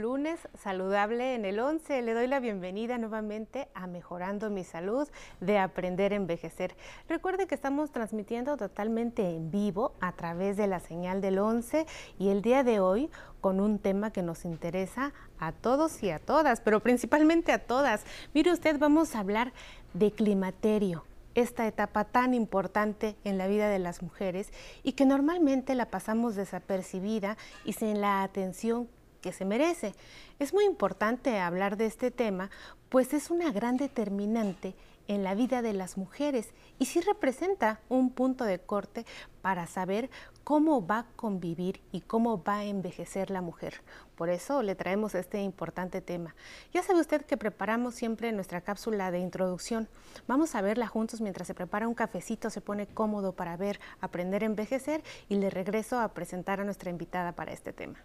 lunes saludable en el 11. Le doy la bienvenida nuevamente a Mejorando mi Salud de Aprender a Envejecer. Recuerde que estamos transmitiendo totalmente en vivo a través de la señal del 11 y el día de hoy con un tema que nos interesa a todos y a todas, pero principalmente a todas. Mire usted, vamos a hablar de climaterio esta etapa tan importante en la vida de las mujeres y que normalmente la pasamos desapercibida y sin la atención que se merece. Es muy importante hablar de este tema, pues es una gran determinante en la vida de las mujeres y sí representa un punto de corte para saber cómo va a convivir y cómo va a envejecer la mujer. Por eso le traemos este importante tema. Ya sabe usted que preparamos siempre nuestra cápsula de introducción. Vamos a verla juntos mientras se prepara un cafecito, se pone cómodo para ver, aprender a envejecer y le regreso a presentar a nuestra invitada para este tema.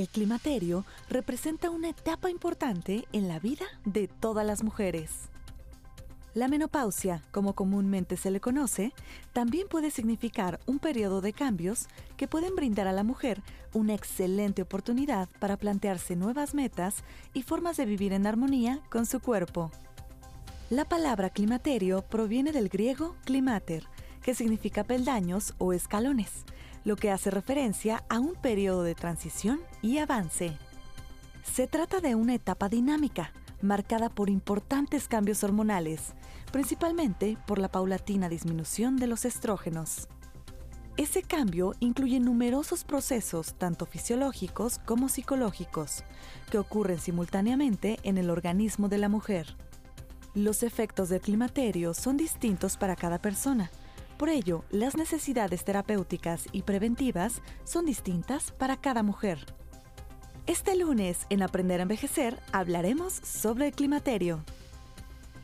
El climaterio representa una etapa importante en la vida de todas las mujeres. La menopausia, como comúnmente se le conoce, también puede significar un periodo de cambios que pueden brindar a la mujer una excelente oportunidad para plantearse nuevas metas y formas de vivir en armonía con su cuerpo. La palabra climaterio proviene del griego climater, que significa peldaños o escalones, lo que hace referencia a un periodo de transición y avance. Se trata de una etapa dinámica, marcada por importantes cambios hormonales, principalmente por la paulatina disminución de los estrógenos. Ese cambio incluye numerosos procesos, tanto fisiológicos como psicológicos, que ocurren simultáneamente en el organismo de la mujer. Los efectos del climaterio son distintos para cada persona, por ello, las necesidades terapéuticas y preventivas son distintas para cada mujer. Este lunes, en Aprender a Envejecer, hablaremos sobre el climaterio.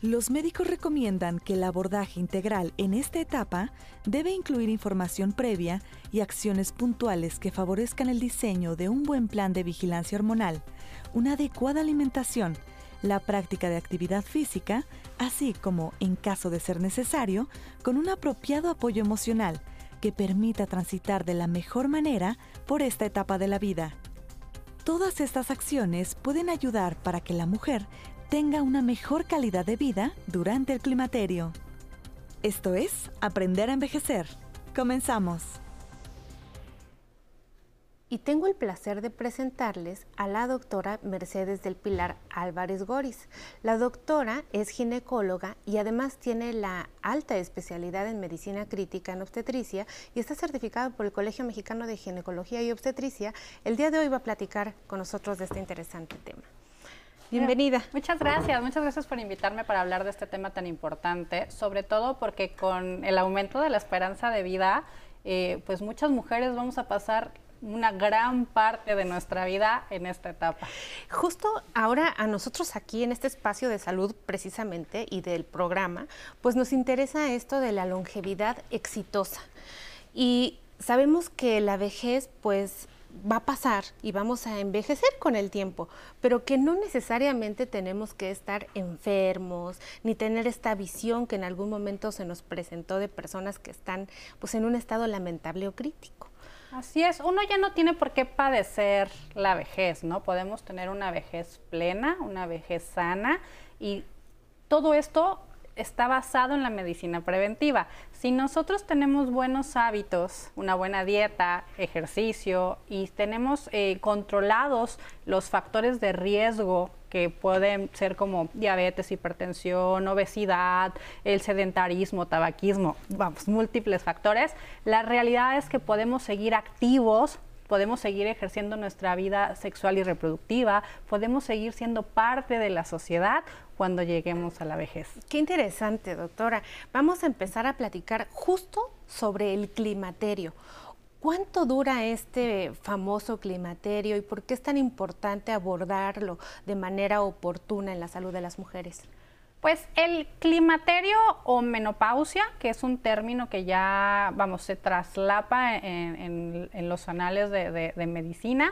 Los médicos recomiendan que el abordaje integral en esta etapa debe incluir información previa y acciones puntuales que favorezcan el diseño de un buen plan de vigilancia hormonal, una adecuada alimentación, la práctica de actividad física, así como, en caso de ser necesario, con un apropiado apoyo emocional que permita transitar de la mejor manera por esta etapa de la vida. Todas estas acciones pueden ayudar para que la mujer tenga una mejor calidad de vida durante el climaterio. Esto es Aprender a Envejecer. Comenzamos y tengo el placer de presentarles a la doctora Mercedes del Pilar Álvarez Goris. La doctora es ginecóloga y además tiene la alta especialidad en medicina crítica en obstetricia y está certificada por el Colegio Mexicano de Ginecología y Obstetricia. El día de hoy va a platicar con nosotros de este interesante tema. Bienvenida. Muchas gracias, muchas gracias por invitarme para hablar de este tema tan importante, sobre todo porque con el aumento de la esperanza de vida, eh, pues muchas mujeres vamos a pasar una gran parte de nuestra vida en esta etapa. Justo ahora a nosotros aquí en este espacio de salud precisamente y del programa, pues nos interesa esto de la longevidad exitosa. Y sabemos que la vejez pues va a pasar y vamos a envejecer con el tiempo, pero que no necesariamente tenemos que estar enfermos ni tener esta visión que en algún momento se nos presentó de personas que están pues en un estado lamentable o crítico. Así es, uno ya no tiene por qué padecer la vejez, ¿no? Podemos tener una vejez plena, una vejez sana y todo esto está basado en la medicina preventiva. Si nosotros tenemos buenos hábitos, una buena dieta, ejercicio y tenemos eh, controlados los factores de riesgo que pueden ser como diabetes, hipertensión, obesidad, el sedentarismo, tabaquismo, vamos, múltiples factores, la realidad es que podemos seguir activos podemos seguir ejerciendo nuestra vida sexual y reproductiva, podemos seguir siendo parte de la sociedad cuando lleguemos a la vejez. Qué interesante, doctora. Vamos a empezar a platicar justo sobre el climaterio. ¿Cuánto dura este famoso climaterio y por qué es tan importante abordarlo de manera oportuna en la salud de las mujeres? Pues el climaterio o menopausia, que es un término que ya, vamos, se traslapa en, los anales de, de medicina,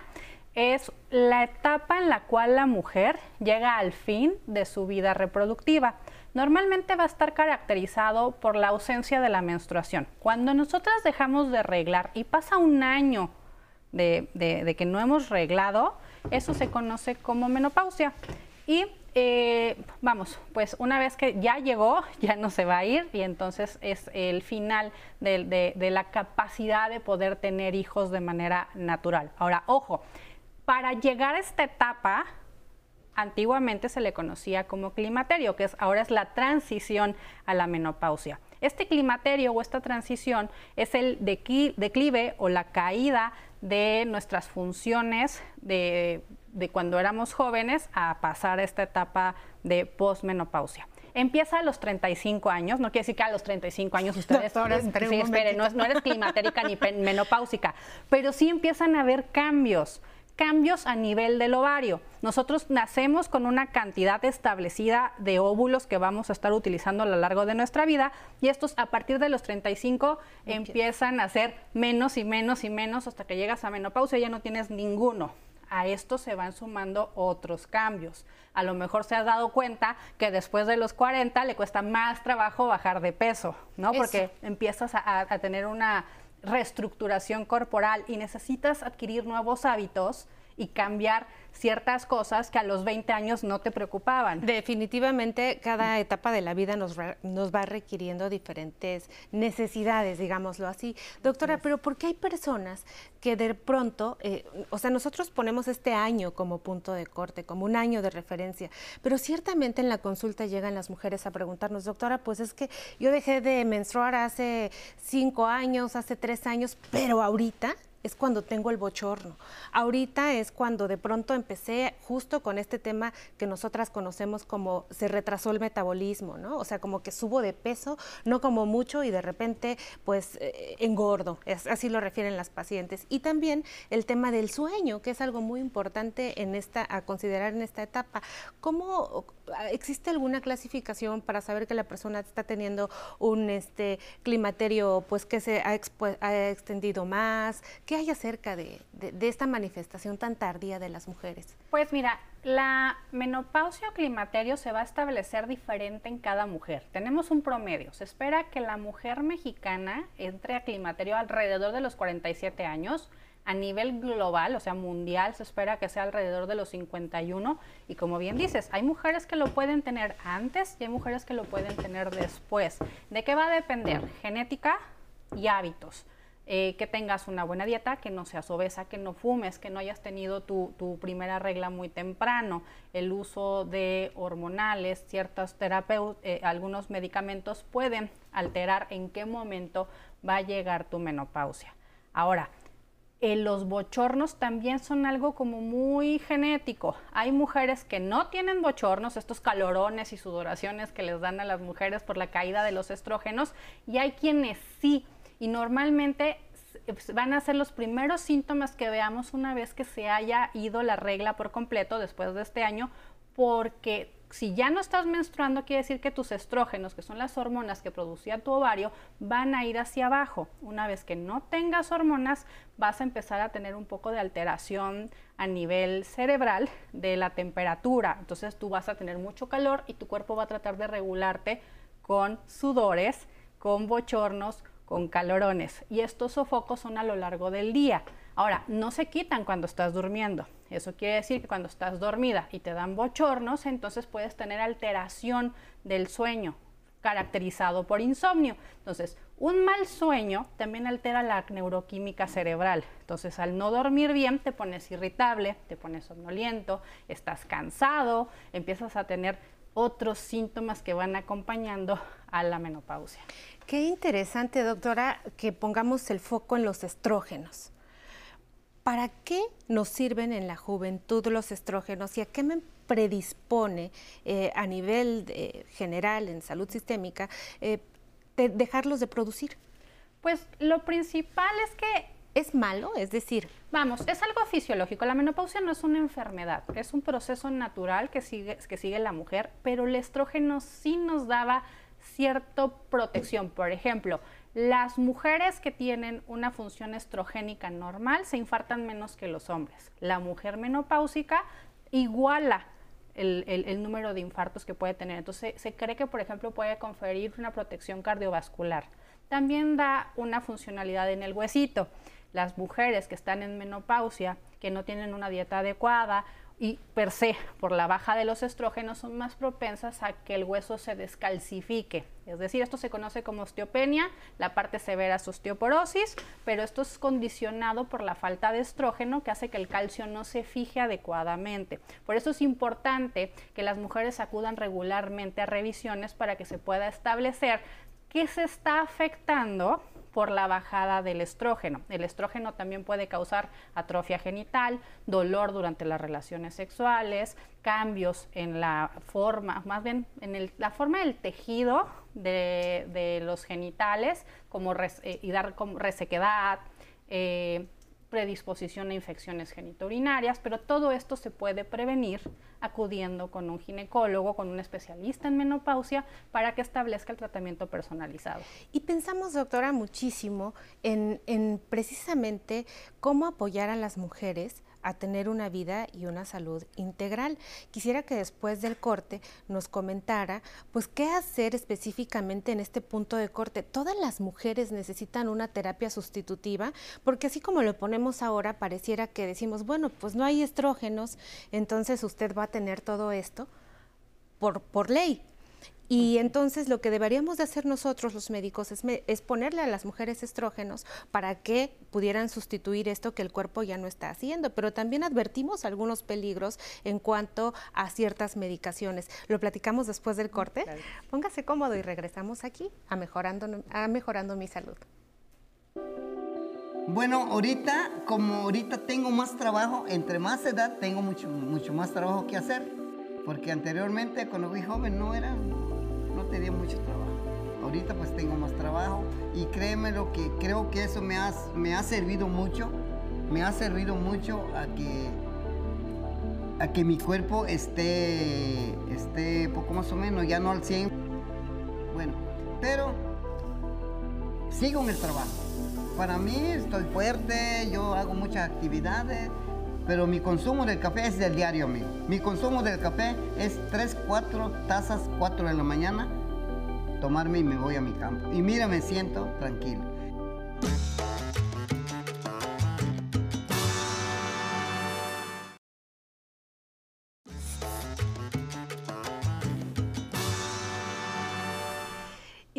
es la etapa en la cual la mujer llega al fin de su vida reproductiva normalmente va a estar caracterizado por la ausencia de la menstruación. Cuando nosotras dejamos de reglar y pasa un año de, que no hemos reglado, eso se conoce como menopausia. Y eh, vamos, pues una vez que ya llegó, ya no se va a ir y entonces es el final de, de, la capacidad de poder tener hijos de manera natural. Ahora, ojo, para llegar a esta etapa, antiguamente se le conocía como climaterio, que es, ahora es la transición a la menopausia. Este climaterio o esta transición es el declive o la caída de nuestras funciones de, cuando éramos jóvenes a pasar a esta etapa de posmenopausia. Empieza a los 35 años, no quiere decir que a los 35 años ustedes, sí, esperen, no, no, eres climatérica ni menopáusica, pero sí empiezan a haber cambios cambios a nivel del ovario. Nosotros nacemos con una cantidad establecida de óvulos que vamos a estar utilizando a lo largo de nuestra vida y estos a partir de los 35 empiezan a ser menos y menos y menos hasta que llegas a menopausia y ya no tienes ninguno. A esto se van sumando otros cambios. A lo mejor se ha dado cuenta que después de los 40 le cuesta más trabajo bajar de peso, ¿no? Porque empiezas a tener una reestructuración corporal y necesitas adquirir nuevos hábitos y cambiar ciertas cosas que a los 20 años no te preocupaban. Definitivamente cada etapa de la vida nos, nos va requiriendo diferentes necesidades, digámoslo así. Doctora, pero ¿por qué hay personas que de pronto, eh, o sea, nosotros ponemos este año como punto de corte, como un año de referencia, pero ciertamente en la consulta llegan las mujeres a preguntarnos, doctora, pues es que yo dejé de menstruar hace cinco años, hace tres años, pero ahorita es cuando tengo el bochorno. Ahorita es cuando de pronto empecé justo con este tema que nosotras conocemos como se retrasó el metabolismo, ¿no? O sea, como que subo de peso, no como mucho y de repente pues eh, engordo, así lo refieren las pacientes. Y también el tema del sueño, que es algo muy importante en esta a considerar en esta etapa. ¿Cómo existe alguna clasificación para saber que la persona está teniendo un este climaterio pues que se ha, extendido más? hay acerca de, esta manifestación tan tardía de las mujeres? Pues mira, la menopausia o climaterio se va a establecer diferente en cada mujer. Tenemos un promedio. Se espera que la mujer mexicana entre a climaterio alrededor de los 47 años. A nivel global, o sea, mundial, se espera que sea alrededor de los 51. Y como bien dices, hay mujeres que lo pueden tener antes y hay mujeres que lo pueden tener después. ¿De qué va a depender? Genética y hábitos. Eh, que tengas una buena dieta, que no seas obesa, que no fumes, que no hayas tenido tu, primera regla muy temprano, el uso de hormonales, ciertos terapeutas, eh, algunos medicamentos pueden alterar en qué momento va a llegar tu menopausia. Ahora, eh, los bochornos también son algo como muy genético. Hay mujeres que no tienen bochornos, estos calorones y sudoraciones que les dan a las mujeres por la caída de los estrógenos, y hay quienes sí y normalmente van a ser los primeros síntomas que veamos una vez que se haya ido la regla por completo después de este año, porque si ya no estás menstruando, quiere decir que tus estrógenos, que son las hormonas que producía tu ovario, van a ir hacia abajo. Una vez que no tengas hormonas, vas a empezar a tener un poco de alteración a nivel cerebral de la temperatura. Entonces tú vas a tener mucho calor y tu cuerpo va a tratar de regularte con sudores, con bochornos, con calorones y estos sofocos son a lo largo del día. Ahora, no se quitan cuando estás durmiendo. Eso quiere decir que cuando estás dormida y te dan bochornos, entonces puedes tener alteración del sueño caracterizado por insomnio. Entonces, un mal sueño también altera la neuroquímica cerebral. Entonces, al no dormir bien, te pones irritable, te pones somnoliento, estás cansado, empiezas a tener otros síntomas que van acompañando a la menopausia. Qué interesante, doctora, que pongamos el foco en los estrógenos. ¿Para qué nos sirven en la juventud los estrógenos y a qué me predispone eh, a nivel general en salud sistémica eh, dejarlos de producir? Pues lo principal es que ¿Es malo? Es decir... Vamos, es algo fisiológico. La menopausia no es una enfermedad, es un proceso natural que sigue, que sigue la mujer, pero el estrógeno sí nos daba cierta protección. Por ejemplo, las mujeres que tienen una función estrogénica normal se infartan menos que los hombres. La mujer menopáusica iguala el, número de infartos que puede tener. Entonces, se cree que, por ejemplo, puede conferir una protección cardiovascular. También da una funcionalidad en el huesito. Las mujeres que están en menopausia, que no tienen una dieta adecuada y per se, por la baja de los estrógenos, son más propensas a que el hueso se descalcifique. Es decir, esto se conoce como osteopenia, la parte severa es osteoporosis, pero esto es condicionado por la falta de estrógeno que hace que el calcio no se fije adecuadamente. Por eso es importante que las mujeres acudan regularmente a revisiones para que se pueda establecer qué se está afectando por la bajada del estrógeno. El estrógeno también puede causar atrofia genital, dolor durante las relaciones sexuales, cambios en la forma, más bien en la forma del tejido de, los genitales, como eh, y dar como resequedad, eh, predisposición a infecciones genitourinarias, pero todo esto se puede prevenir acudiendo con un ginecólogo, con un especialista en menopausia, para que establezca el tratamiento personalizado. Y pensamos, doctora, muchísimo en, en precisamente cómo apoyar a las mujeres a tener una vida y una salud integral. Quisiera que después del corte nos comentara, pues, qué hacer específicamente en este punto de corte. Todas las mujeres necesitan una terapia sustitutiva, porque así como lo ponemos ahora, pareciera que decimos, bueno, pues no hay estrógenos, entonces usted va a tener todo esto por, por ley. Y entonces lo que deberíamos de hacer nosotros los médicos es, ponerle a las mujeres estrógenos para que pudieran sustituir esto que el cuerpo ya no está haciendo, pero también advertimos algunos peligros en cuanto a ciertas medicaciones. Lo platicamos después del corte. Póngase cómodo y regresamos aquí a mejorando, a mejorando mi salud. Bueno, ahorita, como ahorita tengo más trabajo, entre más edad tengo mucho, mucho más trabajo que hacer, porque anteriormente cuando fui joven no era tenía mucho trabajo. Ahorita pues tengo más trabajo y créeme lo que creo que eso me ha, me ha servido mucho, me ha servido mucho a que, a que mi cuerpo esté, esté poco más o menos, ya no al 100. Bueno, pero sigo en el trabajo. Para mí estoy fuerte, yo hago muchas actividades, pero mi consumo del café es del diario mío. Mi consumo del café es 3, 4 tazas, 4 de la mañana, tomarme y me voy a mi campo. Y mira, me siento tranquilo.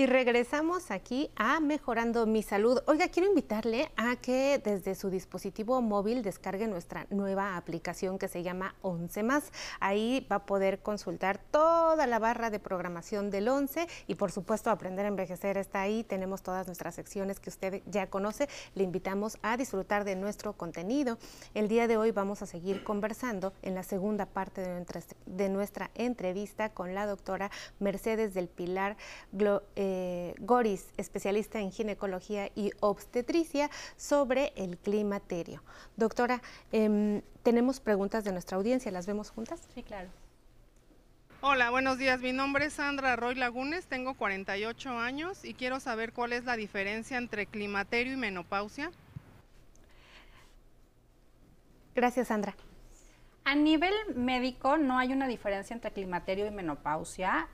Regresamos aquí a Mejorando mi Salud. Oiga, quiero invitarle a que desde su dispositivo móvil descargue nuestra nueva aplicación que se llama 11 más. Ahí va a poder consultar toda la barra de programación del 11 y por supuesto Aprender a Envejecer está ahí. Tenemos todas nuestras secciones que usted ya conoce. Le invitamos a disfrutar de nuestro contenido. El día de hoy vamos a seguir conversando en la segunda parte de nuestra, de nuestra entrevista con la doctora Mercedes del Pilar Glo eh, Goris, especialista en ginecología y obstetricia, sobre el climaterio. Doctora, em, tenemos preguntas de nuestra audiencia, ¿las vemos juntas? Sí, claro. Hola, buenos días. Mi nombre es Sandra Roy Lagunes, tengo 48 años y quiero saber cuál es la diferencia entre climaterio y menopausia. Gracias, Sandra. A nivel médico no hay una diferencia entre climaterio y menopausia.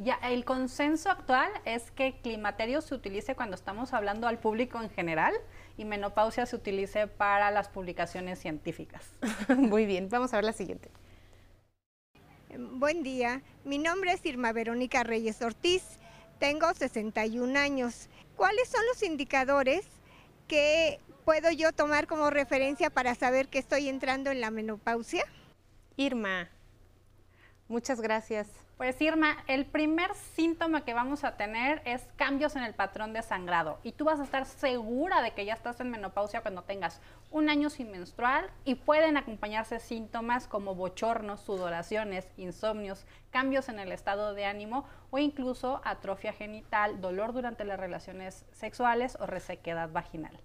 Ya, el consenso actual es que climaterio se utilice cuando estamos hablando al público en general y menopausia se utilice para las publicaciones científicas. Muy bien, vamos a ver la siguiente. Buen día, mi nombre es Irma Verónica Reyes Ortiz, tengo 61 años. ¿Cuáles son los indicadores que puedo yo tomar como referencia para saber que estoy entrando en la menopausia? Irma, muchas gracias. Pues Irma, el primer síntoma que vamos a tener es cambios en el patrón de sangrado y tú vas a estar segura de que ya estás en menopausia cuando tengas un año sin menstrual y pueden acompañarse síntomas como bochornos, sudoraciones, insomnios, cambios en el estado de ánimo o incluso atrofia genital, dolor durante las relaciones sexuales o resequedad vaginal.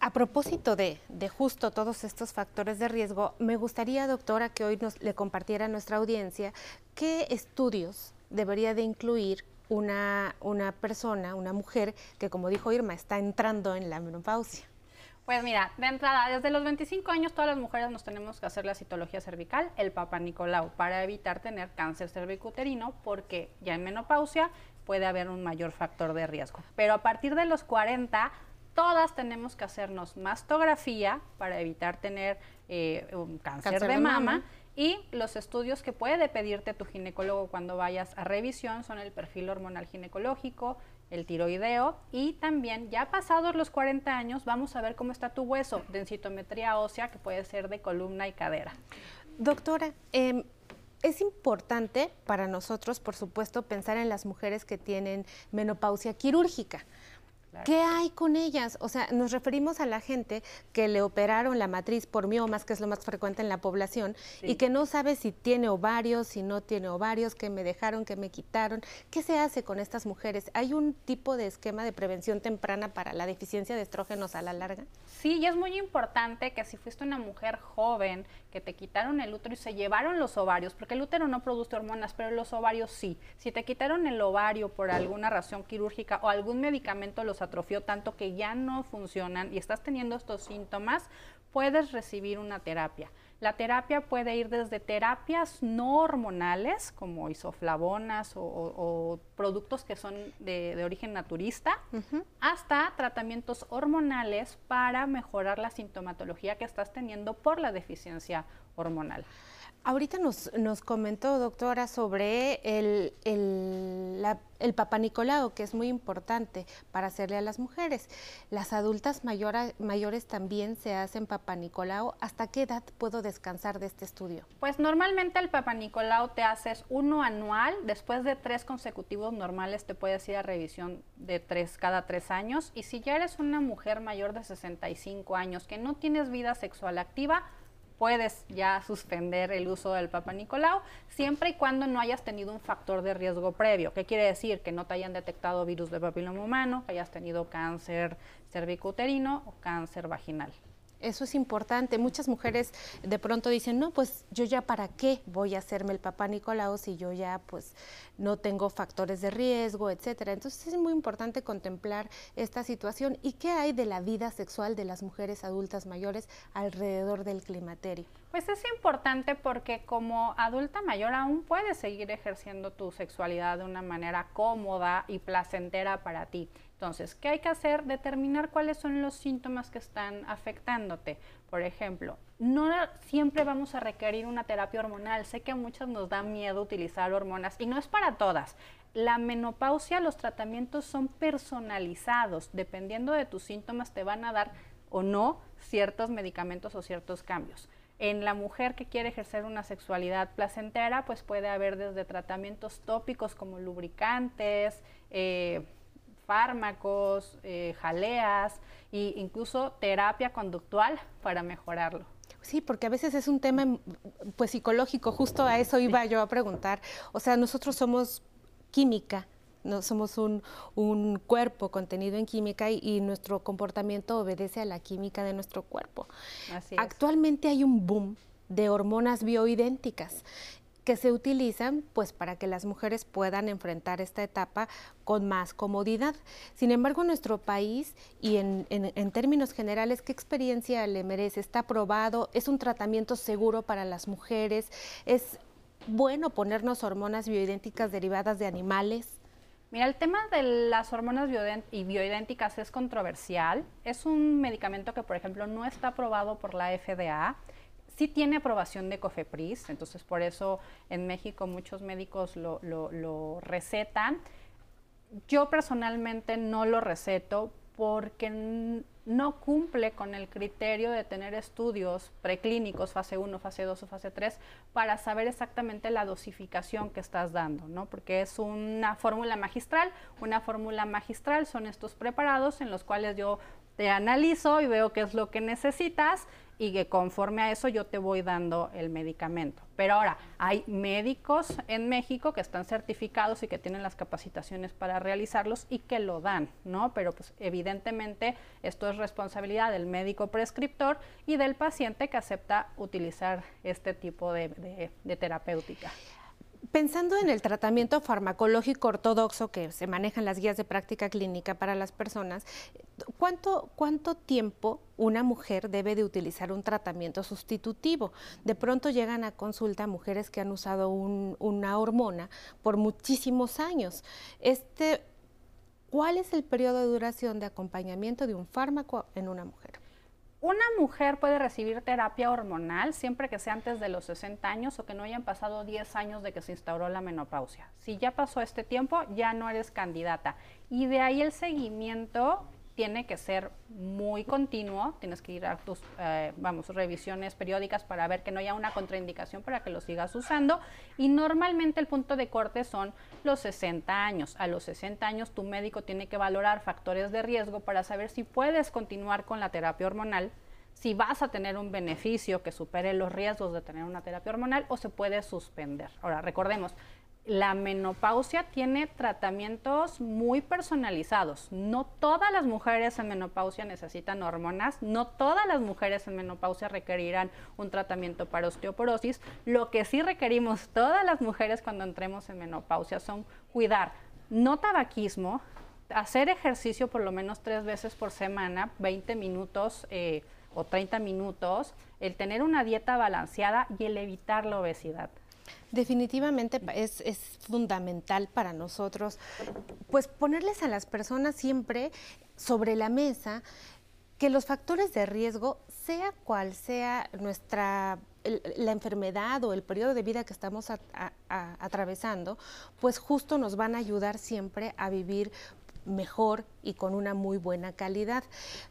A propósito de, justo todos estos factores de riesgo, me gustaría, doctora, que hoy nos le compartiera a nuestra audiencia qué estudios debería de incluir una, una persona, una mujer que, como dijo Irma, está entrando en la menopausia. Pues mira, de entrada, desde los 25 años todas las mujeres nos tenemos que hacer la citología cervical, el Papa Nicolau, para evitar tener cáncer cervicuterino, porque ya en menopausia puede haber un mayor factor de riesgo. Pero a partir de los 40, todas tenemos que hacernos mastografía para evitar tener eh, un cáncer, de, mama. Y los estudios que puede pedirte tu ginecólogo cuando vayas a revisión son el perfil hormonal ginecológico, el tiroideo y también ya pasados los 40 años vamos a ver cómo está tu hueso, densitometría ósea que puede ser de columna y cadera. Doctora, em, es importante para nosotros, por supuesto, pensar en las mujeres que tienen menopausia quirúrgica. ¿Qué hay con ellas? O sea, nos referimos a la gente que le operaron la matriz por miomas, que es lo más frecuente en la población, y que no sabe si tiene ovarios, si no tiene ovarios, que me dejaron, que me quitaron. ¿Qué se hace con estas mujeres? ¿Hay un tipo de esquema de prevención temprana para la deficiencia de estrógenos a la larga? Sí, y es muy importante que si fuiste una mujer joven, que te quitaron el útero y se llevaron los ovarios, porque el útero no produce hormonas, pero los ovarios sí. Si te quitaron el ovario por alguna razón quirúrgica o algún medicamento los atrofió tanto que ya no funcionan y estás teniendo estos síntomas, puedes recibir una terapia. La terapia puede ir desde terapias no hormonales, como isoflavonas o, productos que son de, origen naturista, hasta tratamientos hormonales para mejorar la sintomatología que estás teniendo por la deficiencia hormonal. Ahorita nos, nos comentó, doctora, sobre el, el, la, el que es muy importante para hacerle a las mujeres. Las adultas mayores también se hacen papanicolao. ¿Hasta qué edad puedo descansar de este estudio? Pues normalmente el papanicolao te haces uno anual. Después de tres consecutivos normales te puedes ir a revisión de tres cada tres años. Y si ya eres una mujer mayor de 65 años que no tienes vida sexual activa, puedes ya suspender el uso del Papa Nicolau siempre y cuando no hayas tenido un factor de riesgo previo. ¿Qué quiere decir? Que no te hayan detectado virus de papiloma humano, que hayas tenido cáncer cervicuterino o cáncer vaginal. Eso es importante. Muchas mujeres de pronto dicen, no, pues yo ya para qué voy a hacerme el papá Nicolau si yo ya pues no tengo factores de riesgo, etcétera. Entonces es muy importante contemplar esta situación. ¿Y qué hay de la vida sexual de las mujeres adultas mayores alrededor del climaterio? Pues es importante porque como adulta mayor aún puedes seguir ejerciendo tu sexualidad de una manera cómoda y placentera para ti. Entonces, ¿qué hay que hacer? Determinar cuáles son los síntomas que están afectándote. Por ejemplo, no siempre vamos a requerir una terapia hormonal. Sé que a muchas nos da miedo utilizar hormonas y no es para todas. La menopausia, los tratamientos son personalizados. Dependiendo de tus síntomas, te van a dar o no ciertos medicamentos o ciertos cambios. En la mujer que quiere ejercer una sexualidad placentera, pues puede haber desde tratamientos tópicos como lubricantes, eh, fármacos, eh, jaleas e incluso terapia conductual para mejorarlo. Sí, porque a veces es un tema pues psicológico, justo a eso iba yo a preguntar. O sea, nosotros somos química, no somos un, cuerpo contenido en química y, nuestro comportamiento obedece a la química de nuestro cuerpo. Actualmente hay un boom de hormonas bioidénticas que se utilizan pues para que las mujeres puedan enfrentar esta etapa con más comodidad. Sin embargo, en nuestro país y en, en, términos generales, ¿qué experiencia le merece? ¿Está aprobado? ¿Es un tratamiento seguro para las mujeres? ¿Es bueno ponernos hormonas bioidénticas derivadas de animales? Mira, el tema de las hormonas bioidénticas es controversial. Es un medicamento que, por ejemplo, no está aprobado por la FDA sí tiene aprobación de COFEPRIS, entonces por eso en México muchos médicos lo, recetan. Yo personalmente no lo receto porque no cumple con el criterio de tener estudios preclínicos, fase 1, fase 2 o fase 3, para saber exactamente la dosificación que estás dando, ¿no? Porque es una fórmula magistral. Una fórmula magistral son estos preparados en los cuales yo te analizo y veo qué es lo que necesitas y que conforme a eso yo te voy dando el medicamento. Pero ahora, hay médicos en México que están certificados y que tienen las capacitaciones para realizarlos y que lo dan, ¿no? Pero pues evidentemente esto es responsabilidad del médico prescriptor y del paciente que acepta utilizar este tipo de, de terapéutica Pensando en el tratamiento farmacológico ortodoxo que se maneja en las guías de práctica clínica para las personas, ¿cuánto, cuánto tiempo una mujer debe de utilizar un tratamiento sustitutivo? De pronto llegan a consulta mujeres que han usado una hormona por muchísimos años. Este, ¿Cuál es el periodo de duración de acompañamiento de un fármaco en una mujer? Una mujer puede recibir terapia hormonal siempre que sea antes de los 60 años o que no hayan pasado 10 años de que se instauró la menopausia. Si ya pasó este tiempo, ya no eres candidata. Y de ahí el seguimiento tiene que ser muy continuo, tienes que ir a tus, eh, vamos, revisiones periódicas para ver que no haya una contraindicación para que lo sigas usando y normalmente el punto de corte son los 60 años. A los 60 años tu médico tiene que valorar factores de riesgo para saber si puedes continuar con la terapia hormonal, si vas a tener un beneficio que supere los riesgos de tener una terapia hormonal o se puede suspender. Ahora, recordemos, la menopausia tiene tratamientos muy personalizados. No todas las mujeres en menopausia necesitan hormonas, no todas las mujeres en menopausia requerirán un tratamiento para osteoporosis. Lo que sí requerimos todas las mujeres cuando entremos en menopausia son cuidar no tabaquismo, hacer ejercicio por lo menos tres veces por semana, 20 minutos eh, o 30 minutos, el tener una dieta balanceada y el evitar la obesidad. Definitivamente es, fundamental para nosotros, pues ponerles a las personas siempre sobre la mesa que los factores de riesgo, sea cual sea nuestra la enfermedad o el periodo de vida que estamos atravesando, pues justo nos van a ayudar siempre a vivir mejor y con una muy buena calidad.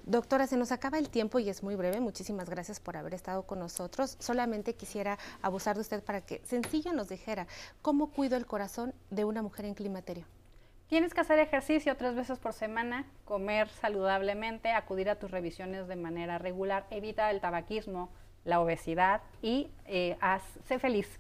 Doctora, se nos acaba el tiempo y es muy breve. Muchísimas gracias por haber estado con nosotros. Solamente quisiera abusar de usted para que sencillo nos dijera cómo cuido el corazón de una mujer en climaterio. Tienes que hacer ejercicio tres veces por semana, comer saludablemente, acudir a tus revisiones de manera regular, evita el tabaquismo, la obesidad y eh, sé feliz.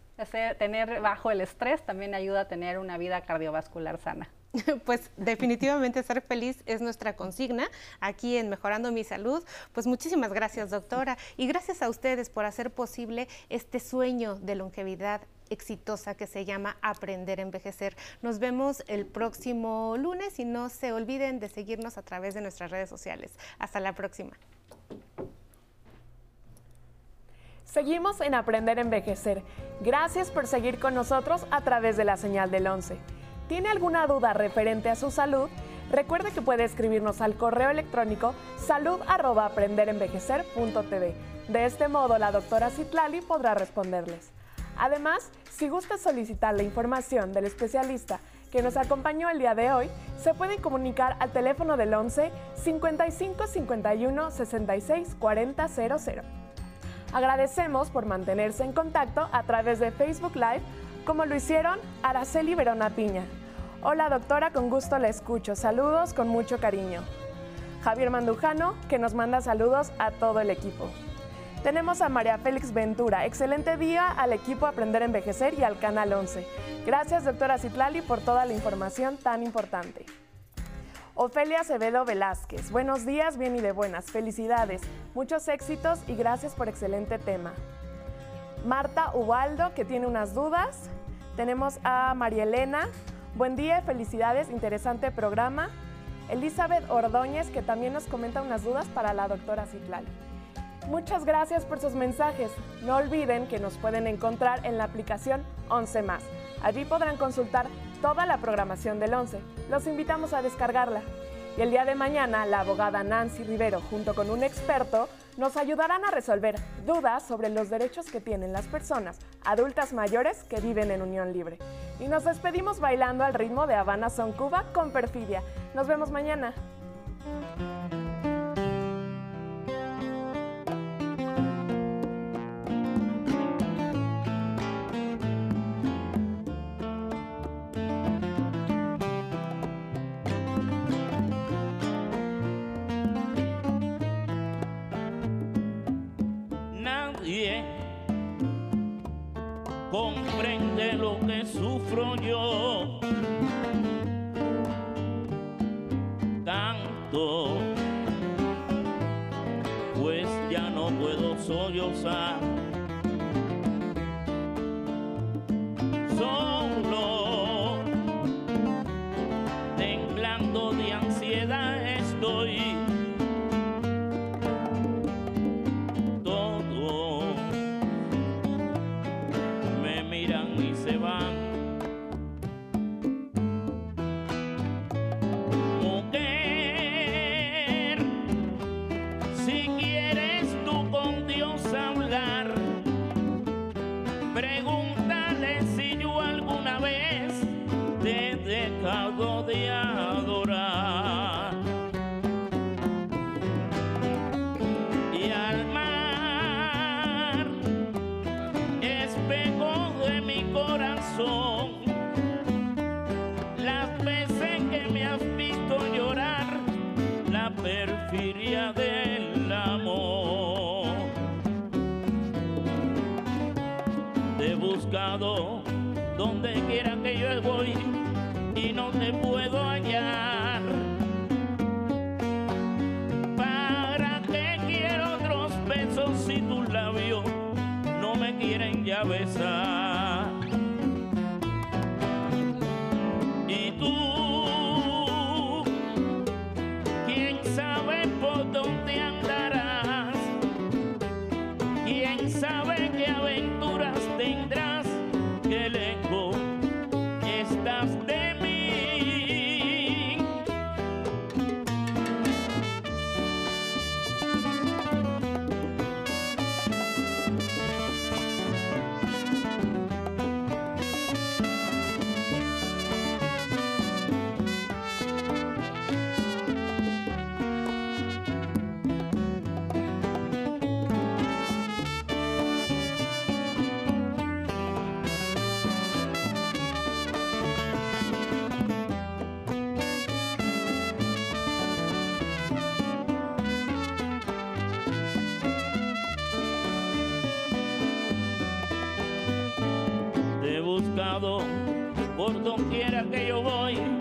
tener bajo el estrés también ayuda a tener una vida cardiovascular sana. Pues definitivamente ser feliz es nuestra consigna aquí en Mejorando mi Salud. Pues muchísimas gracias, doctora. Y gracias a ustedes por hacer posible este sueño de longevidad exitosa que se llama Aprender a Envejecer. Nos vemos el próximo lunes y no se olviden de seguirnos a través de nuestras redes sociales. Hasta la próxima. Seguimos en Aprender a Envejecer. Gracias por seguir con nosotros a través de la señal del 11. ¿Tiene alguna duda referente a su salud? Recuerde que puede escribirnos al correo electrónico salud@aprenderenvejecer.tv. De este modo, la doctora Citlali podrá responderles. Además, si gusta solicitar la información del especialista que nos acompañó el día de hoy, se pueden comunicar al teléfono del 11 55 51 66 40 00. Agradecemos por mantenerse en contacto a través de Facebook Live como lo hicieron Araceli Verona Piña. Hola doctora, con gusto la escucho. Saludos con mucho cariño. Javier Mandujano, que nos manda saludos a todo el equipo. Tenemos a María Félix Ventura. Excelente día al equipo Aprender a Envejecer y al Canal 11. Gracias, doctora Citlali, por toda la información tan importante. Ofelia Acevedo Velázquez. Buenos días, bien y de buenas. Felicidades, muchos éxitos y gracias por excelente tema. Marta Ubaldo, que tiene unas dudas. Tenemos a María Elena. Buen día, felicidades, interesante programa. Elizabeth Ordóñez, que también nos comenta unas dudas para la doctora Citlali. Muchas gracias por sus mensajes. No olviden que nos pueden encontrar en la aplicación 11 más. Allí podrán consultar toda la programación del 11. Los invitamos a descargarla. Y el día de mañana, la abogada Nancy Rivero, junto con un experto, nos ayudarán a resolver dudas sobre los derechos que tienen las personas adultas mayores que viven en unión libre. Y nos despedimos bailando al ritmo de Habana Son Cuba con Perfidia. Nos vemos mañana. Sollozar. Donde quiera que yo voy y no te puedo hallar. ¿Para qué quiero otros besos si tus labios no me quieren ya besar? Donde quiera que yo voy